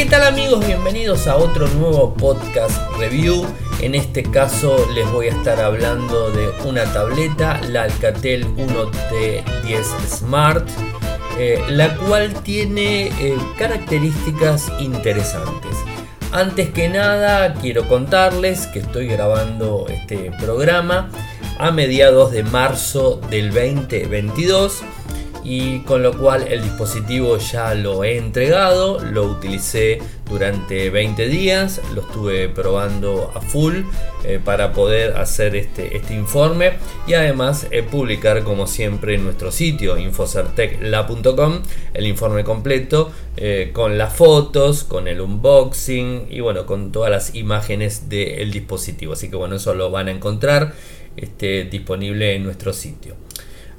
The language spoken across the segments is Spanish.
¿Qué tal amigos? Bienvenidos a otro nuevo podcast review. En este caso les voy a estar hablando de una tableta, la Alcatel 1T10 Smart, eh, la cual tiene eh, características interesantes. Antes que nada quiero contarles que estoy grabando este programa a mediados de marzo del 2022 y con lo cual el dispositivo ya lo he entregado, lo utilicé durante 20 días, lo estuve probando a full eh, para poder hacer este, este informe y además eh, publicar como siempre en nuestro sitio infocertecla.com el informe completo eh, con las fotos, con el unboxing y bueno, con todas las imágenes del dispositivo. Así que bueno, eso lo van a encontrar este, disponible en nuestro sitio.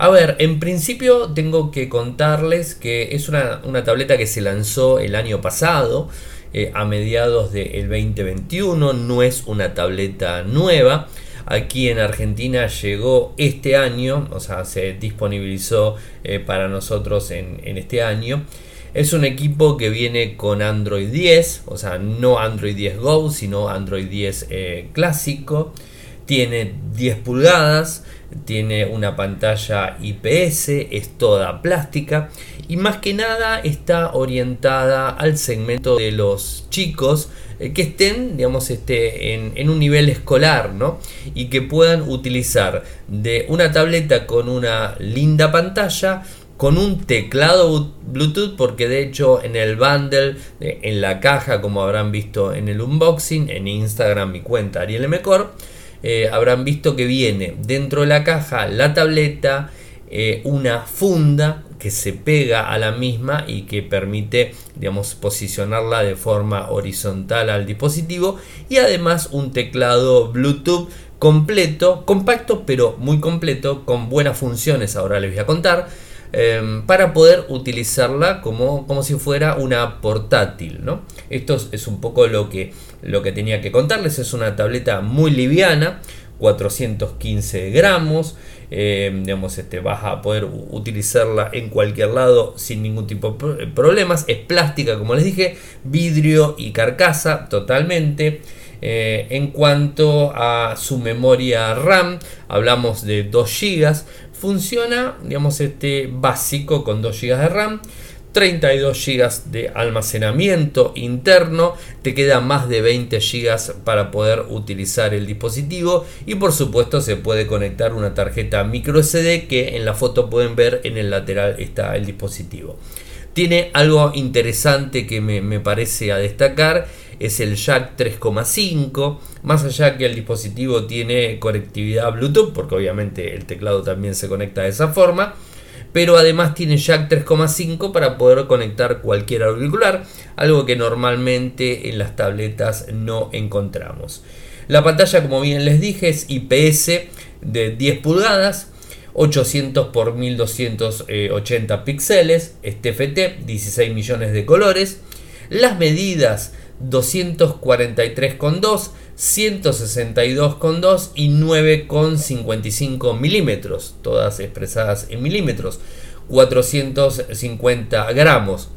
A ver, en principio tengo que contarles que es una, tableta que se lanzó el año pasado, eh, a mediados del 2021, no es una tableta nueva. Aquí en Argentina llegó este año, o sea, se disponibilizó eh, para nosotros en, este año. Es un equipo que viene con Android 10, o sea, no Android 10 Go, sino Android 10 eh, clásico. Tiene 10 pulgadas, tiene una pantalla IPS, es toda plástica y más que nada está orientada al segmento de los chicos eh, que estén, digamos, este, en, un nivel escolar, ¿no? Y que puedan utilizar de una tableta con una linda pantalla, con un teclado Bluetooth, porque de hecho en el bundle, en la caja, como habrán visto en el unboxing, en Instagram, mi cuenta Ariel Mecor, eh, habrán visto que viene dentro de la caja la tableta, eh, una funda que se pega a la misma y que permite digamos, posicionarla de forma horizontal al dispositivo y además un teclado Bluetooth completo, compacto pero muy completo, con buenas funciones, ahora les voy a contar. Em, para poder utilizarla como, como si fuera una portátil. ¿no? Esto es un poco lo que, lo que tenía que contarles. Es una tableta muy liviana, 415 gramos. Em, digamos, este, vas a poder utilizarla en cualquier lado sin ningún tipo de problemas. Es plástica, como les dije, vidrio y carcasa totalmente. Eh, en cuanto a su memoria RAM, hablamos de 2 GB. Funciona, digamos, este básico con 2 GB de RAM. 32 GB de almacenamiento interno, te queda más de 20 GB para poder utilizar el dispositivo y por supuesto se puede conectar una tarjeta micro SD que en la foto pueden ver en el lateral está el dispositivo. Tiene algo interesante que me, parece a destacar, es el jack 3,5, más allá que el dispositivo tiene conectividad Bluetooth, porque obviamente el teclado también se conecta de esa forma, pero además tiene jack 3,5 para poder conectar cualquier auricular, algo que normalmente en las tabletas no encontramos. La pantalla, como bien les dije, es IPS de 10 pulgadas, 800 por 1280 píxeles, este FT, 16 millones de colores. Las medidas 243,2, 162,2 y 9,55 milímetros, todas expresadas en milímetros. 450 gramos.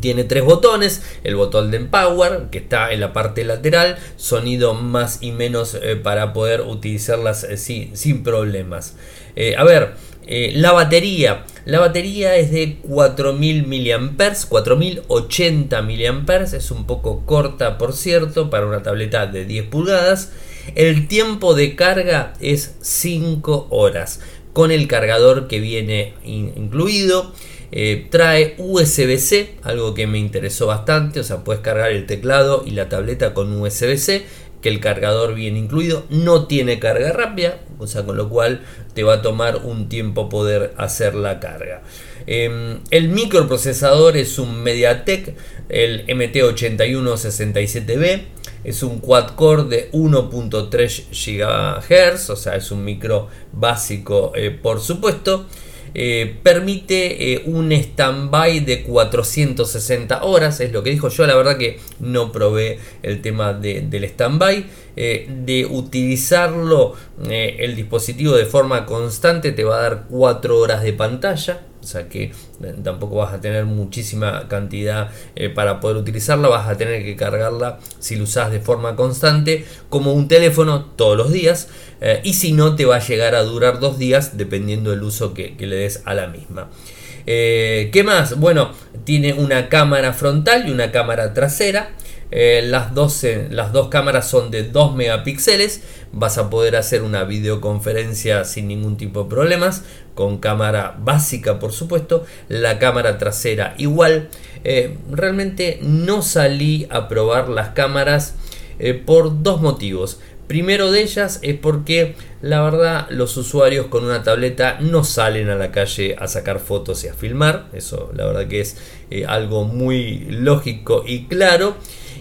Tiene tres botones, el botón de Empower que está en la parte lateral, sonido más y menos eh, para poder utilizarlas eh, sin problemas. Eh, a ver, la batería, la batería es de 4000 mAh, 4080 mAh, es un poco corta por cierto para una tableta de 10 pulgadas. El tiempo de carga es 5 horas con el cargador que viene incluido. Eh, trae USB-C, algo que me interesó bastante, o sea, puedes cargar el teclado y la tableta con USB-C, que el cargador viene incluido, no tiene carga rápida, o sea, con lo cual te va a tomar un tiempo poder hacer la carga. Em, el microprocesador es un MediaTek, el MT8167B, es un quad core de 1.3 GHz, o sea, es un micro básico, eh, por supuesto. Eh, permite eh, un stand-by de 460 horas, es lo que dijo. Yo, la verdad que no probé el tema del stand-by, de utilizarlo el dispositivo de forma constante te va a dar 4 horas de pantalla o sea que eh, tampoco vas a tener muchísima cantidad eh, para poder utilizarla, vas a tener que cargarla si lo usas de forma constante como un teléfono todos los días eh, y si no te va a llegar a durar dos días dependiendo del uso que, le des a la misma. ¿Qué más? Bueno, tiene una cámara frontal y una cámara trasera. Las, dos, las dos cámaras son de 2 megapíxeles. Vas a poder hacer una videoconferencia sin ningún tipo de problemas con cámara básica por supuesto, la cámara trasera igual. Eh, realmente no salí a probar las cámaras eh, por dos motivos. Primero de ellas es porque la verdad los usuarios con una tableta no salen a la calle a sacar fotos y a filmar. Eso la verdad que es eh, algo muy lógico y claro.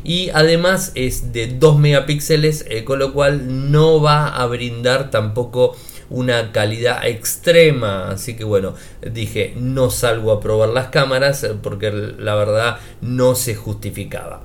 Y además es de 2 megapíxeles, con lo cual no va a brindar tampoco una calidad extrema. Así que bueno, dije, no salgo a probar las cámaras eh, porque la verdad no se justificaba.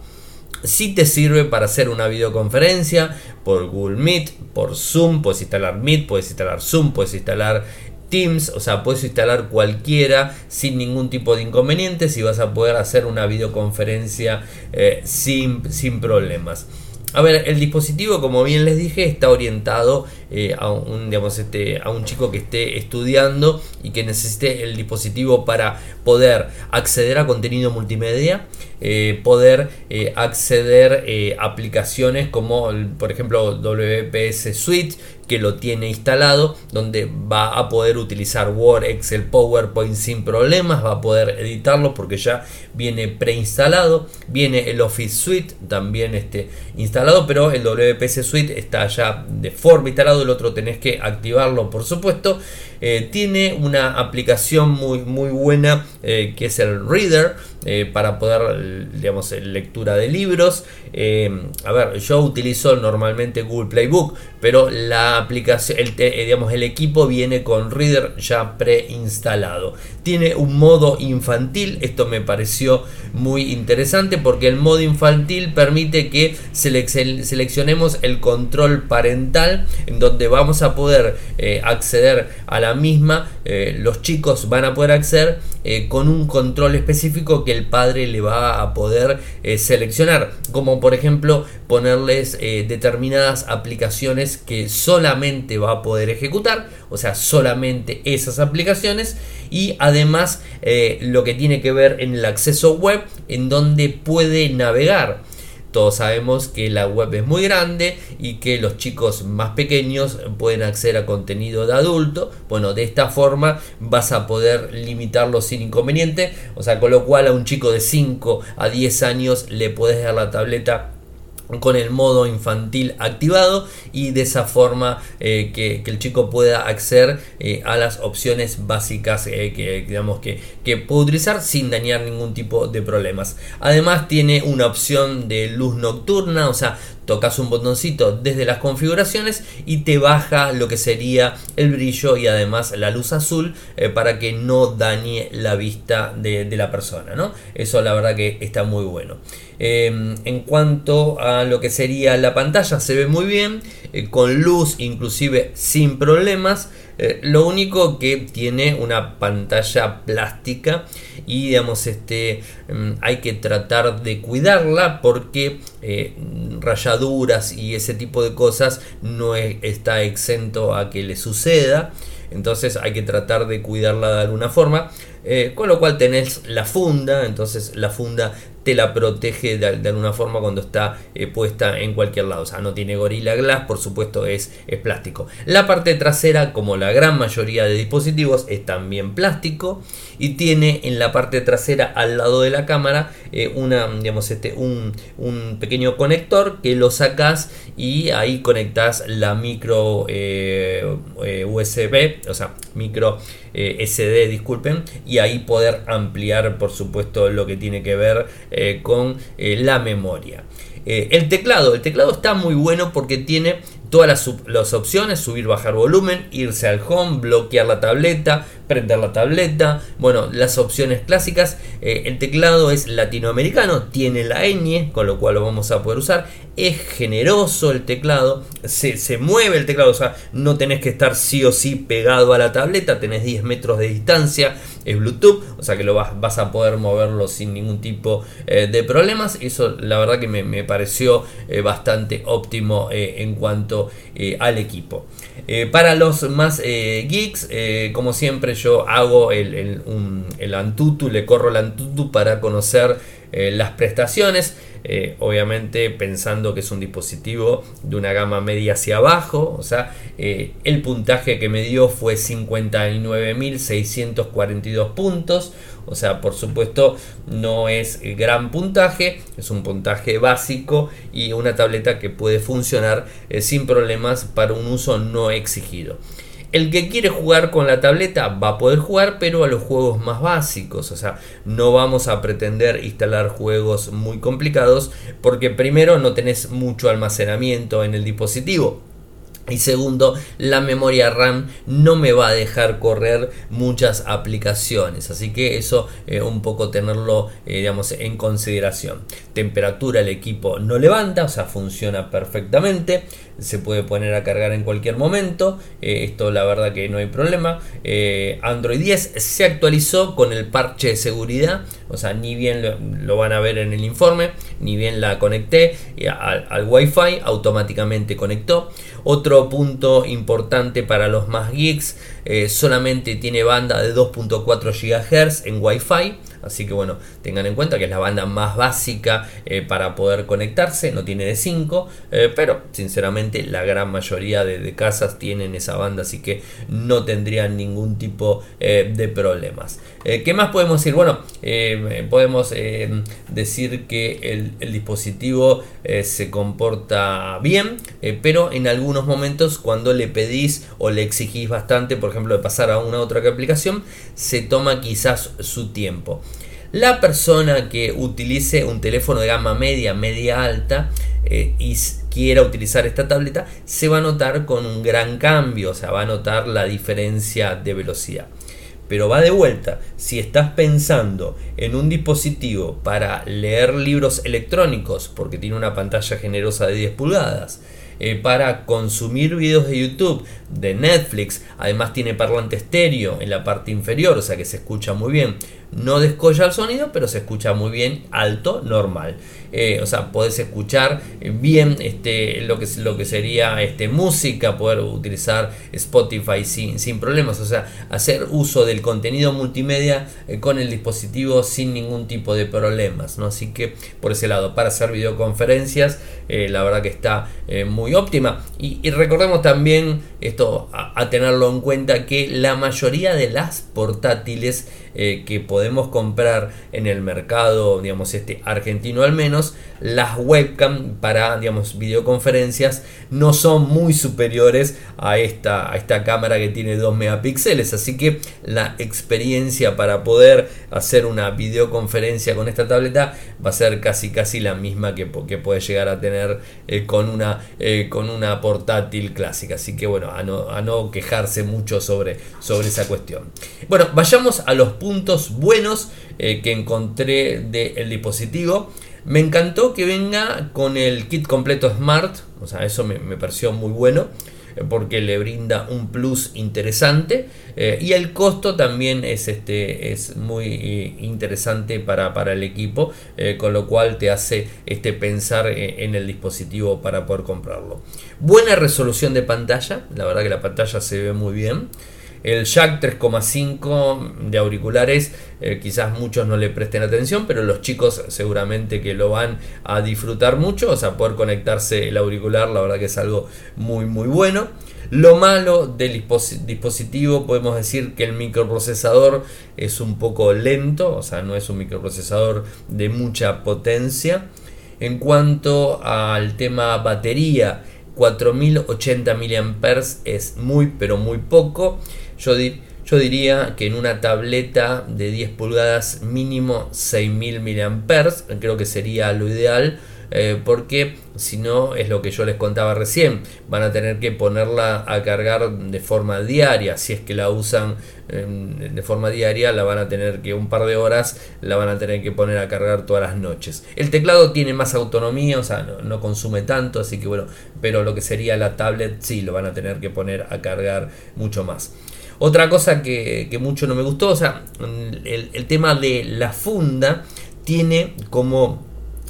Si te sirve para hacer una videoconferencia por Google Meet, por Zoom, puedes instalar Meet, puedes instalar Zoom, puedes instalar Teams, o sea, puedes instalar cualquiera sin ningún tipo de inconvenientes y vas a poder hacer una videoconferencia eh, sin, sin problemas. A ver, el dispositivo, como bien les dije, está orientado eh, a, un, digamos, este, a un chico que esté estudiando y que necesite el dispositivo para poder acceder a contenido multimedia, eh, poder acceder a aplicaciones como, por ejemplo, WPS Suite, que lo tiene instalado, donde va a poder utilizar Word, Excel, PowerPoint sin problemas, va a poder editarlo porque ya viene preinstalado, viene el Office Suite también este, instalado, pero el WPS Suite está ya de forma instalado, el otro tenés que activarlo por supuesto. Eh, tiene una aplicación muy, muy buena eh, que es el Reader eh, para poder, digamos, lectura de libros. a ver, yo utilizo normalmente Google Playbook, pero la aplicación, el, digamos, el equipo viene con Reader ya preinstalado. Tiene un modo infantil, esto me pareció muy interesante porque el modo infantil permite que seleccionemos el control parental en donde vamos a poder acceder a la misma, eh, los chicos van a poder acceder eh, con un control específico que el padre le va a poder eh, seleccionar, como por ejemplo ponerles determinadas aplicaciones que solamente va a poder ejecutar, o sea, solamente esas aplicaciones. Y además lo que tiene que ver en el acceso web en donde puede navegar. Todos sabemos que la web es muy grande y que los chicos más pequeños pueden acceder a contenido de adulto. Bueno, de esta forma vas a poder limitarlo sin inconveniente. O sea, con lo cual a un chico de 5 a 10 años le puedes dar la tableta con el modo infantil activado y de esa forma eh, que, el chico pueda acceder eh, a las opciones básicas eh, que, digamos que, que puede utilizar sin dañar ningún tipo de problemas. Además tiene una opción de luz nocturna o sea tocas un botoncito desde las configuraciones y te baja lo que sería el brillo y además la luz azul para que no dañe la vista de, de la persona ¿no? eso la verdad que está muy bueno Em, en cuanto a lo que sería la pantalla, se ve muy bien, eh, con luz, inclusive sin problemas. Eh, lo único que tiene una pantalla plástica y digamos este em, hay que tratar de cuidarla porque eh, rayaduras y ese tipo de cosas no está exento a que le suceda. Entonces hay que tratar de cuidarla de alguna forma con lo cual tenés la funda entonces la funda te la protege de, alguna forma cuando está eh, puesta en cualquier lado. O sea, no tiene Gorilla Glass, por supuesto es, es, plástico. La parte trasera, como la gran mayoría de dispositivos, es también plástico y tiene en la parte trasera al lado de la cámara eh, una, digamos, este, un, un, pequeño conector que lo sacas y ahí conectas la micro eh, USB, o sea, micro SD, disculpen, y ahí poder ampliar, por supuesto, lo que tiene que ver eh, con eh, la memoria. Eh, el teclado, el teclado está muy bueno porque tiene todas las, opciones, subir, bajar volumen, irse al home, bloquear la tableta, prender la tableta, bueno, las opciones clásicas, eh, el teclado es latinoamericano, tiene la ñ, con lo cual lo vamos a poder usar, es generoso el teclado, se, se, mueve el teclado, o sea, no tenés que estar sí o sí pegado a la tableta, tenés 10 metros de distancia, es Bluetooth, o sea que lo vas, vas a poder moverlo sin ningún tipo eh, de problemas, eso la verdad que me, me pareció eh, bastante óptimo en cuanto al equipo. para los más geeks, como siempre yo hago el, Antutu, le corro el Antutu para conocer eh, las prestaciones. Eh, obviamente pensando que es un dispositivo de una gama media hacia abajo, o sea, eh, el puntaje que me dio fue 59.642 puntos, o sea, por supuesto no es gran puntaje, es un puntaje básico y una tableta que puede funcionar sin problemas para un uso no exigido. El que quiere jugar con la tableta va a poder jugar, pero a los juegos más básicos. O sea, no vamos a pretender instalar juegos muy complicados porque primero no tenés mucho almacenamiento en el dispositivo. Y segundo, la memoria RAM no me va a dejar correr muchas aplicaciones. Así que eso eh, un poco tenerlo eh, digamos, en consideración. Temperatura el equipo no levanta, o sea, funciona perfectamente se puede poner a cargar en cualquier momento. Eh, esto la verdad que no hay problema. Eh, Android 10 se actualizó con el parche de seguridad. O sea, ni bien lo, van a ver en el informe, ni bien la conecté al, al Wi-Fi, automáticamente conectó. Otro punto importante para los más geeks, solamente tiene banda de 2.4 GHz en Wi-Fi Así que bueno, tengan en cuenta que es la banda más básica eh, para poder conectarse, no tiene de 5, eh, pero sinceramente la gran mayoría de, casas tienen esa banda, así que no tendrían ningún tipo eh, de problemas. ¿Qué más podemos decir? Bueno, podemos decir que el, dispositivo se comporta bien, pero en algunos momentos cuando le pedís o le exigís bastante, por ejemplo, de pasar a una otra aplicación, se toma quizás su tiempo. La persona que utilice un teléfono de gama media, media alta eh, y quiera utilizar esta tableta, se va a notar con un gran cambio, o sea, va a notar la diferencia de velocidad. Pero va de vuelta, si estás pensando en un dispositivo para leer libros electrónicos, porque tiene una pantalla generosa de 10 pulgadas, eh, para consumir videos de YouTube, de Netflix, además tiene parlante estéreo en la parte inferior, o sea que se escucha muy bien no descolla el sonido, pero se escucha muy bien, alto, normal. Eh, o sea, podés escuchar bien este, lo, que, lo que sería este, música, poder utilizar Spotify sin, sin problemas. O sea, hacer uso del contenido multimedia eh, con el dispositivo sin ningún tipo de problemas. ¿no? Así que por ese lado, para hacer videoconferencias, la verdad que está muy óptima. Y, recordemos también esto a tenerlo en cuenta que la mayoría de las portátiles eh, que podemos comprar en el mercado, digamos, este argentino al menos, las webcam para, digamos, videoconferencias no son muy superiores a esta, a esta cámara que tiene 2 megapíxeles. Así que la experiencia para poder hacer una videoconferencia con esta tableta va a ser casi casi la misma que, que puede llegar a tener eh, con, una, eh, con una portátil clásica. Así que bueno, a no, a no quejarse mucho sobre, sobre esa cuestión. Bueno, vayamos a los puntos buenos eh, que encontré del dispositivo. Me encantó que venga con el kit completo Smart, o sea, eso me, pareció muy bueno porque le brinda un plus interesante eh, y el costo también es, este, es muy interesante para, para el equipo, con lo cual te hace este, pensar en el dispositivo para poder comprarlo. Buena resolución de pantalla, la verdad que la pantalla se ve muy bien. El jack 3,5 de auriculares, eh, quizás muchos no le presten atención, pero los chicos seguramente que lo van a disfrutar mucho, o sea, poder conectarse el auricular, la verdad que es algo muy muy bueno. Lo malo del dispositivo, podemos decir que el microprocesador es un poco lento, o sea, no es un microprocesador de mucha potencia. En cuanto al tema batería, 4080 mAh es muy pero muy poco. Yo, yo diría que en una tableta de 10 pulgadas mínimo 6000 mAh, creo que sería lo ideal. eh, porque si no es lo que yo les contaba recién, van a tener que ponerla a cargar de forma diaria, si es que la usan em, de forma diaria, la van a tener que un par de horas, la van a tener que poner a cargar todas las noches. El teclado tiene más autonomía, o sea, no, consume tanto, así que bueno, pero lo que sería la tablet sí, lo van a tener que poner a cargar mucho más. Otra cosa que, mucho no me gustó, o sea, el, tema de la funda tiene como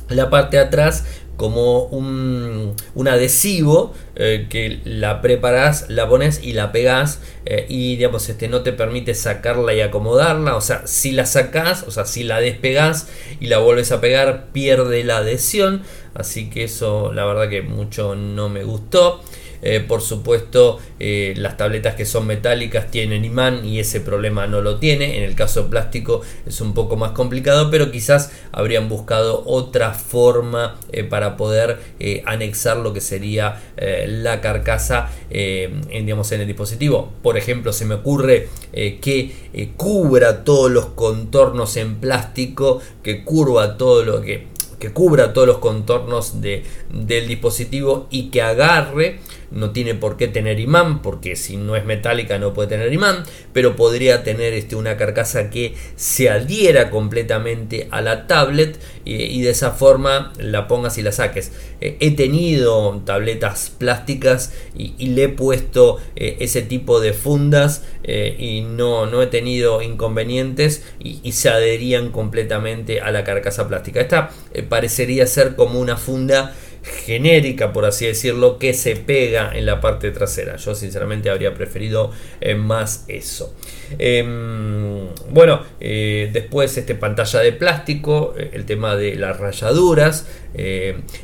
la parte de atrás como un, adhesivo eh, que la preparas, la pones y la pegas eh, y digamos este no te permite sacarla y acomodarla, o sea, si la sacas, o sea, si la despegas y la vuelves a pegar, pierde la adhesión, así que eso la verdad que mucho no me gustó. Eh, por supuesto, eh, las tabletas que son metálicas tienen imán y ese problema no lo tiene. En el caso plástico es un poco más complicado, pero quizás habrían buscado otra forma eh, para poder anexar lo que sería la carcasa en, digamos, en el dispositivo. Por ejemplo, se me ocurre que cubra todos los contornos en plástico, que curva todo lo que que cubra todos los contornos de, del dispositivo y que agarre no tiene por qué tener imán, porque si no es metálica no puede tener imán, pero podría tener este, una carcasa que se adhiera completamente a la tablet y, de esa forma la pongas y la saques. Eh, he tenido tabletas plásticas y, le he puesto eh, ese tipo de fundas eh, y no, no he tenido inconvenientes y, se adherían completamente a la carcasa plástica. Esta parecería ser como una funda genérica, por así decirlo, que se pega en la parte trasera. Yo sinceramente habría preferido eh, más eso. Em, bueno, eh, después este pantalla de plástico, eh, el tema de las rayaduras.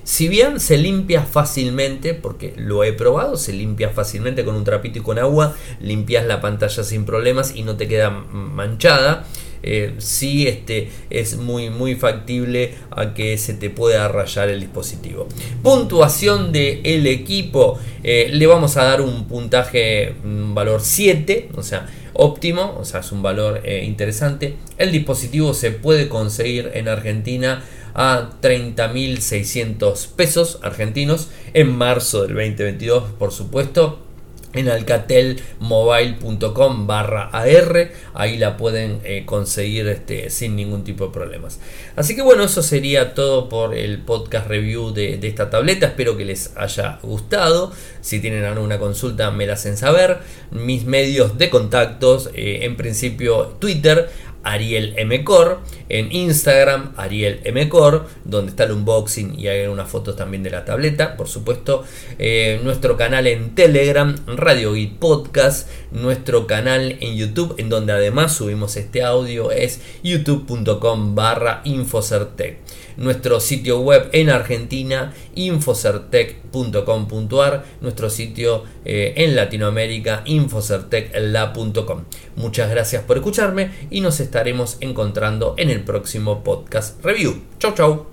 si bien se limpia fácilmente, porque lo he probado, se limpia fácilmente con un trapito y con agua, limpias la pantalla sin problemas y no te queda manchada. Eh, sí este, es muy, muy factible a que se te pueda rayar el dispositivo. Puntuación del el equipo, eh, le vamos a dar un puntaje, un valor 7, o sea, óptimo, o sea, es un valor eh, interesante. El dispositivo se puede conseguir en Argentina a 30.600 pesos argentinos en marzo del 2022, por supuesto en alcatelmobile.com barra AR, ahí la pueden eh, conseguir este, sin ningún tipo de problemas. Así que bueno, eso sería todo por el podcast review de, esta tableta, espero que les haya gustado, si tienen alguna consulta me la hacen saber, mis medios de contactos, eh, en principio Twitter, Ariel Mcor, en Instagram Ariel Mcor, donde está el unboxing y hay unas fotos también de la tableta, por supuesto, eh, nuestro canal en Telegram, Radio Git Podcast, nuestro canal en YouTube, en donde además subimos este audio, es youtube.com barra Infocertec nuestro sitio web en Argentina, infocertec.com.ar, nuestro sitio eh, en Latinoamérica, infocertecla.com. Muchas gracias por escucharme y nos estaremos encontrando en el próximo podcast review. Chau chau.